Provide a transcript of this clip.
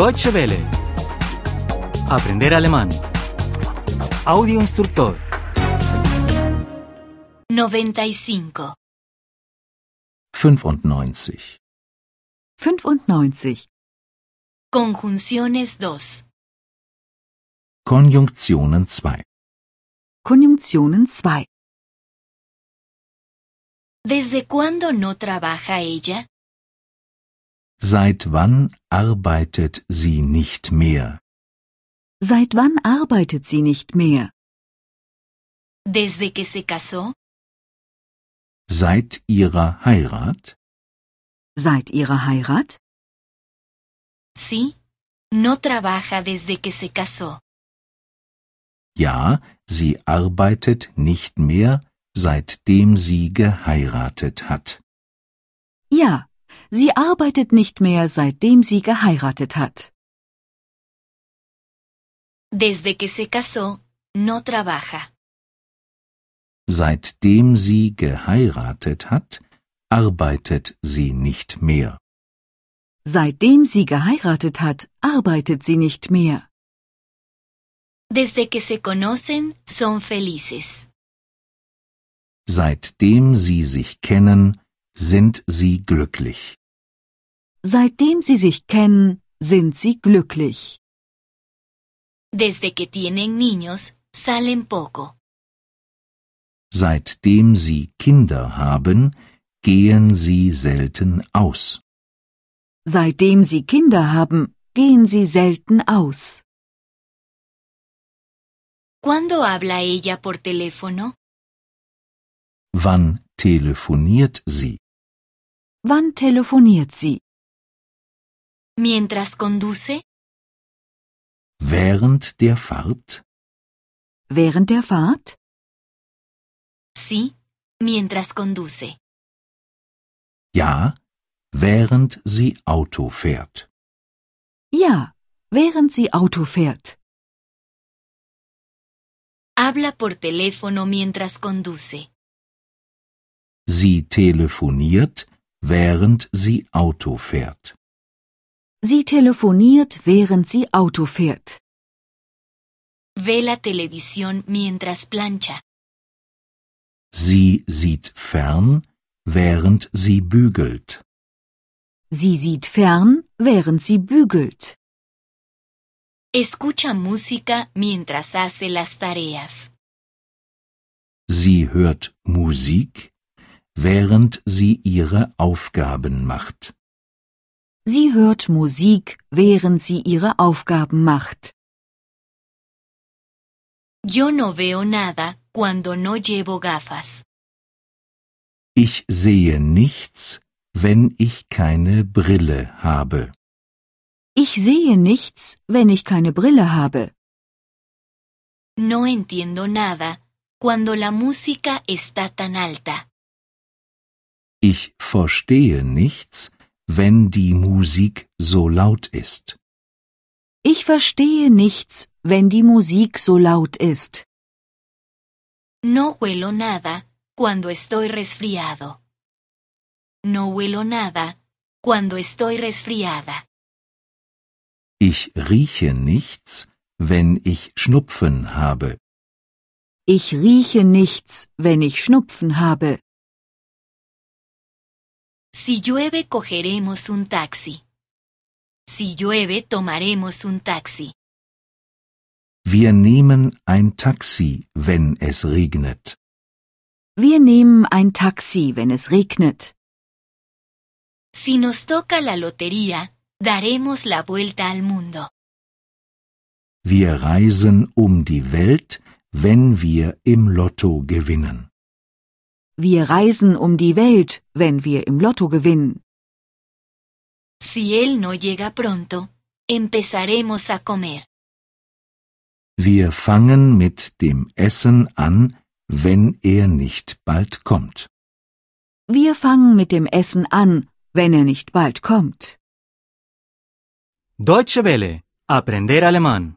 Deutsche Welle. Aprender alemán. Audio instructor. 95. 95. 95. Conjunciones 2. Konjunktionen 2. Konjunktionen 2. ¿Desde cuándo no trabaja ella? Seit wann arbeitet sie nicht mehr? Seit wann arbeitet sie nicht mehr? ¿Desde que se casó? Seit ihrer Heirat? Seit ihrer Heirat? Sí. No trabaja desde que se casó. Ja, sie arbeitet nicht mehr, seitdem sie geheiratet hat. Ja, sie arbeitet nicht mehr, seitdem sie geheiratet hat. Desde que se casó, no trabaja. Seitdem sie geheiratet hat, arbeitet sie nicht mehr. Seitdem sie geheiratet hat, arbeitet sie nicht mehr. Desde que se conocen, son felices. Seitdem sie sich kennen, sind sie glücklich. Seitdem sie sich kennen, sind sie glücklich. Desde que tienen niños, salen poco. Seitdem sie Kinder haben, gehen sie selten aus. Seitdem sie Kinder haben, gehen sie selten aus. ¿Cuándo habla ella por teléfono? Wann telefoniert sie? Wann telefoniert sie? ¿Mientras conduce? Während der Fahrt? Während der Fahrt? Sí. Mientras conduce. Ja, während sie Auto fährt. Ja, während sie Auto fährt. Habla por teléfono mientras conduce. Sie telefoniert, während sie Auto fährt. Sie telefoniert, während sie Auto fährt. Ve la televisión mientras plancha. Sie sieht fern, während sie bügelt. Sie sieht fern, während sie bügelt. Escucha música mientras hace las tareas. Sie hört Musik, während sie ihre Aufgaben macht. Sie hört Musik, während sie ihre Aufgaben macht. Yo no veo nada cuando no llevo gafas. Ich sehe nichts, wenn ich keine Brille habe. Ich sehe nichts, wenn ich keine Brille habe. No entiendo nada cuando la música está tan alta. Ich verstehe nichts, wenn die Musik so laut ist. Ich verstehe nichts, wenn die Musik so laut ist. No huelo nada cuando estoy resfriado. No huelo nada cuando estoy resfriada. Ich rieche nichts, wenn ich Schnupfen habe. Ich rieche nichts, wenn ich Schnupfen habe. Si llueve cogeremos un taxi. Si llueve tomaremos un taxi. Wir nehmen ein Taxi, wenn es regnet. Wir nehmen ein Taxi, wenn es regnet. Si nos toca la lotería, daremos la vuelta al mundo. Wir reisen um die Welt, wenn wir im Lotto gewinnen. Wir reisen um die Welt, wenn wir im Lotto gewinnen. Si él no llega pronto, empezaremos a comer. Wir fangen mit dem Essen an, wenn er nicht bald kommt. Wir fangen mit dem Essen an, wenn er nicht bald kommt. Deutsche Welle. Aprender alemán.